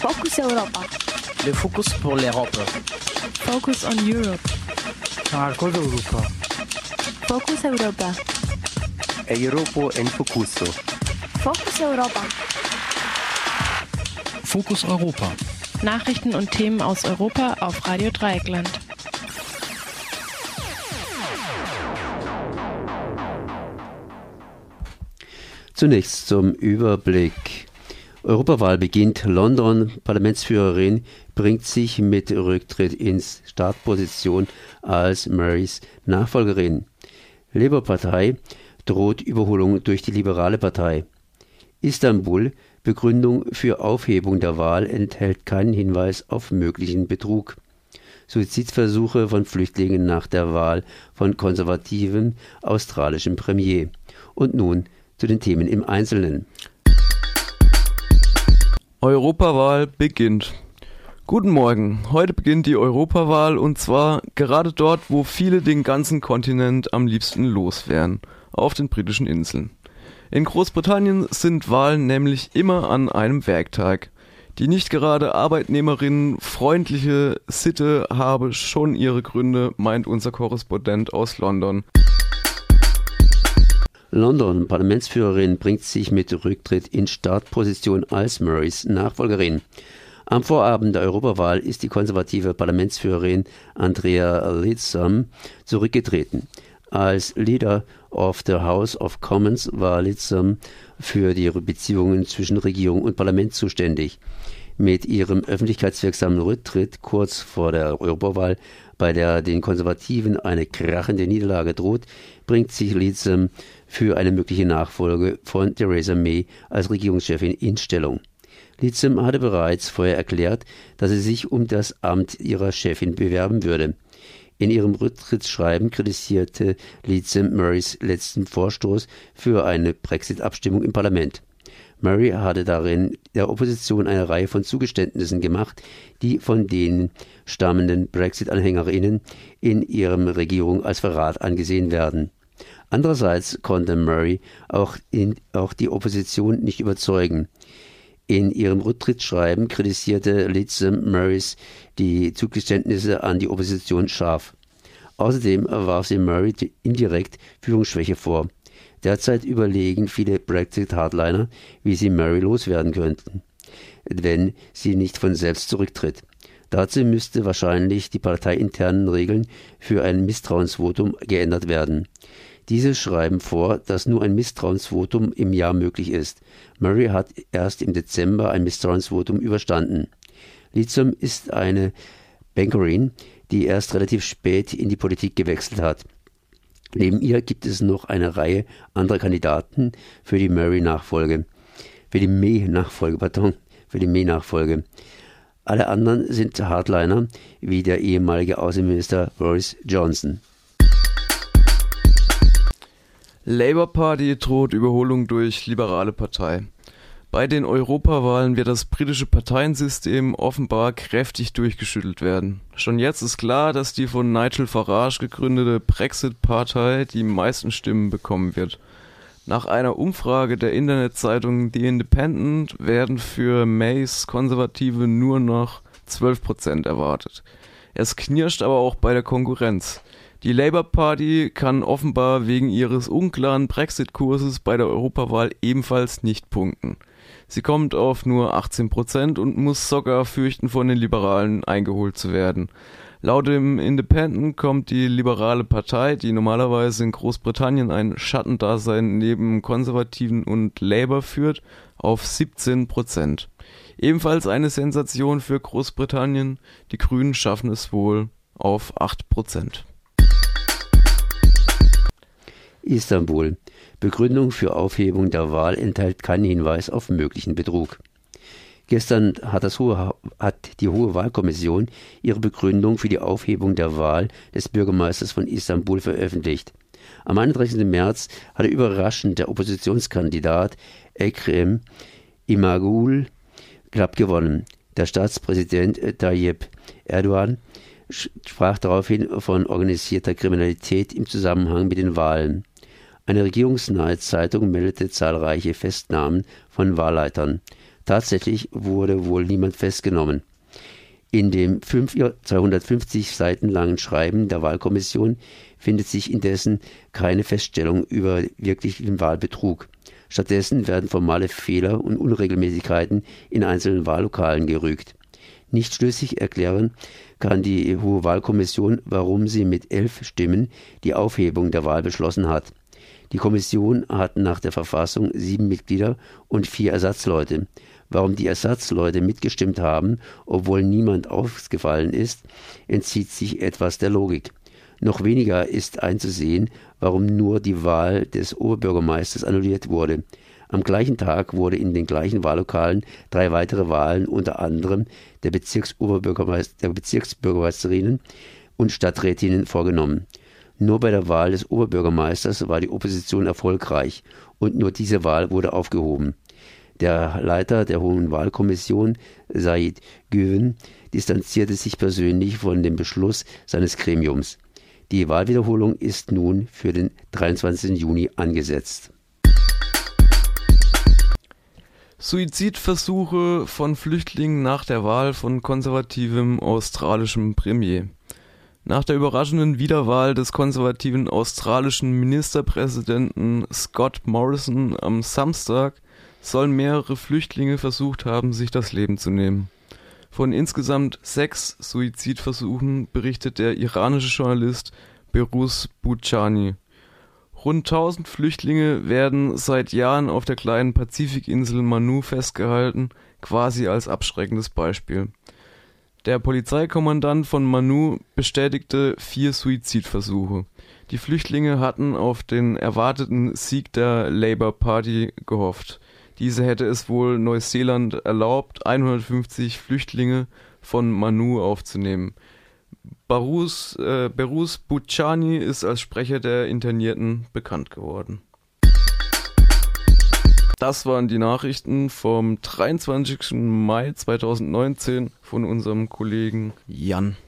Focus Europa. Le focus pour l'Europe. Focus on Europe. Marcos Europa. Focus Europa. Europa en Focuso. Focus Europa. Fokus Europa. Nachrichten und Themen aus Europa auf Radio Dreieckland. Zunächst zum Überblick. Europawahl beginnt. London, Parlamentsführerin, bringt sich mit Rücktritt ins Startposition als Marys Nachfolgerin. Labour-Partei droht Überholung durch die Liberale Partei. Istanbul, Begründung für Aufhebung der Wahl enthält keinen Hinweis auf möglichen Betrug. Suizidversuche von Flüchtlingen nach der Wahl von konservativen australischen Premier. Und nun zu den Themen im Einzelnen. Europawahl beginnt. Guten Morgen. Heute beginnt die Europawahl und zwar gerade dort, wo viele den ganzen Kontinent am liebsten los wären, auf den britischen Inseln. In Großbritannien sind Wahlen nämlich immer an einem Werktag. Die nicht gerade Arbeitnehmerinnen freundliche Sitte habe schon ihre Gründe, meint unser Korrespondent aus London. London Parlamentsführerin bringt sich mit Rücktritt in Startposition als Murrays Nachfolgerin. Am Vorabend der Europawahl ist die konservative Parlamentsführerin Andrea Leadsom zurückgetreten. Als Leader of the House of Commons war Leadsom für die Beziehungen zwischen Regierung und Parlament zuständig. Mit ihrem öffentlichkeitswirksamen Rücktritt kurz vor der Europawahl, bei der den Konservativen eine krachende Niederlage droht, bringt sich Leadsom für eine mögliche Nachfolge von Theresa May als Regierungschefin in Stellung. Litzem hatte bereits vorher erklärt, dass sie sich um das Amt ihrer Chefin bewerben würde. In ihrem Rücktrittsschreiben kritisierte Litzem Murrays letzten Vorstoß für eine Brexit-Abstimmung im Parlament. Murray hatte darin der Opposition eine Reihe von Zugeständnissen gemacht, die von den stammenden Brexit-Anhängerinnen in ihrem Regierung als Verrat angesehen werden. Andererseits konnte Murray auch, in, auch die Opposition nicht überzeugen. In ihrem Rücktrittsschreiben kritisierte Litzem Murrays die Zugeständnisse an die Opposition scharf. Außerdem warf sie Murray indirekt Führungsschwäche vor. Derzeit überlegen viele Brexit-Hardliner, wie sie Murray loswerden könnten, wenn sie nicht von selbst zurücktritt. Dazu müsste wahrscheinlich die parteiinternen Regeln für ein Misstrauensvotum geändert werden. Diese schreiben vor, dass nur ein Misstrauensvotum im Jahr möglich ist. Murray hat erst im Dezember ein Misstrauensvotum überstanden. Lithium ist eine Bankerin, die erst relativ spät in die Politik gewechselt hat. Neben ihr gibt es noch eine Reihe anderer Kandidaten für die Murray-Nachfolge. Für die May-Nachfolge, pardon, für die May-Nachfolge. Alle anderen sind Hardliner, wie der ehemalige Außenminister Boris Johnson. Labour Party droht Überholung durch Liberale Partei. Bei den Europawahlen wird das britische Parteiensystem offenbar kräftig durchgeschüttelt werden. Schon jetzt ist klar, dass die von Nigel Farage gegründete Brexit-Partei die meisten Stimmen bekommen wird. Nach einer Umfrage der Internetzeitung The Independent werden für Mays Konservative nur noch 12% erwartet. Es knirscht aber auch bei der Konkurrenz. Die Labour Party kann offenbar wegen ihres unklaren Brexit-Kurses bei der Europawahl ebenfalls nicht punkten. Sie kommt auf nur 18 Prozent und muss sogar fürchten, von den Liberalen eingeholt zu werden. Laut dem Independent kommt die liberale Partei, die normalerweise in Großbritannien ein Schattendasein neben Konservativen und Labour führt, auf 17 Prozent. Ebenfalls eine Sensation für Großbritannien, die Grünen schaffen es wohl auf 8 Prozent. Istanbul. Begründung für Aufhebung der Wahl enthält keinen Hinweis auf möglichen Betrug. Gestern hat, Hohe, hat die Hohe Wahlkommission ihre Begründung für die Aufhebung der Wahl des Bürgermeisters von Istanbul veröffentlicht. Am 31. März hatte überraschend der Oppositionskandidat Ekrem Imagul knapp gewonnen. Der Staatspräsident Tayyip Erdogan sprach daraufhin von organisierter Kriminalität im Zusammenhang mit den Wahlen. Eine regierungsnahe Zeitung meldete zahlreiche Festnahmen von Wahlleitern. Tatsächlich wurde wohl niemand festgenommen. In dem 250 Seiten langen Schreiben der Wahlkommission findet sich indessen keine Feststellung über wirklichen Wahlbetrug. Stattdessen werden formale Fehler und Unregelmäßigkeiten in einzelnen Wahllokalen gerügt. Nicht schlüssig erklären kann die Hohe Wahlkommission, warum sie mit elf Stimmen die Aufhebung der Wahl beschlossen hat. Die Kommission hat nach der Verfassung sieben Mitglieder und vier Ersatzleute. Warum die Ersatzleute mitgestimmt haben, obwohl niemand ausgefallen ist, entzieht sich etwas der Logik. Noch weniger ist einzusehen, warum nur die Wahl des Oberbürgermeisters annulliert wurde. Am gleichen Tag wurde in den gleichen Wahllokalen drei weitere Wahlen, unter anderem der, Bezirksoberbürgermeister, der Bezirksbürgermeisterinnen und Stadträtinnen, vorgenommen. Nur bei der Wahl des Oberbürgermeisters war die Opposition erfolgreich und nur diese Wahl wurde aufgehoben. Der Leiter der Hohen Wahlkommission, Said Güven, distanzierte sich persönlich von dem Beschluss seines Gremiums. Die Wahlwiederholung ist nun für den 23. Juni angesetzt. Suizidversuche von Flüchtlingen nach der Wahl von konservativem australischem Premier. Nach der überraschenden Wiederwahl des konservativen australischen Ministerpräsidenten Scott Morrison am Samstag sollen mehrere Flüchtlinge versucht haben, sich das Leben zu nehmen. Von insgesamt sechs Suizidversuchen berichtet der iranische Journalist Berus Bouchani. Rund 1000 Flüchtlinge werden seit Jahren auf der kleinen Pazifikinsel Manu festgehalten, quasi als abschreckendes Beispiel. Der Polizeikommandant von Manu bestätigte vier Suizidversuche. Die Flüchtlinge hatten auf den erwarteten Sieg der Labour Party gehofft. Diese hätte es wohl Neuseeland erlaubt, 150 Flüchtlinge von Manu aufzunehmen. Barus, äh, Berus Bucciani ist als Sprecher der Internierten bekannt geworden. Das waren die Nachrichten vom 23. Mai 2019 von unserem Kollegen Jan.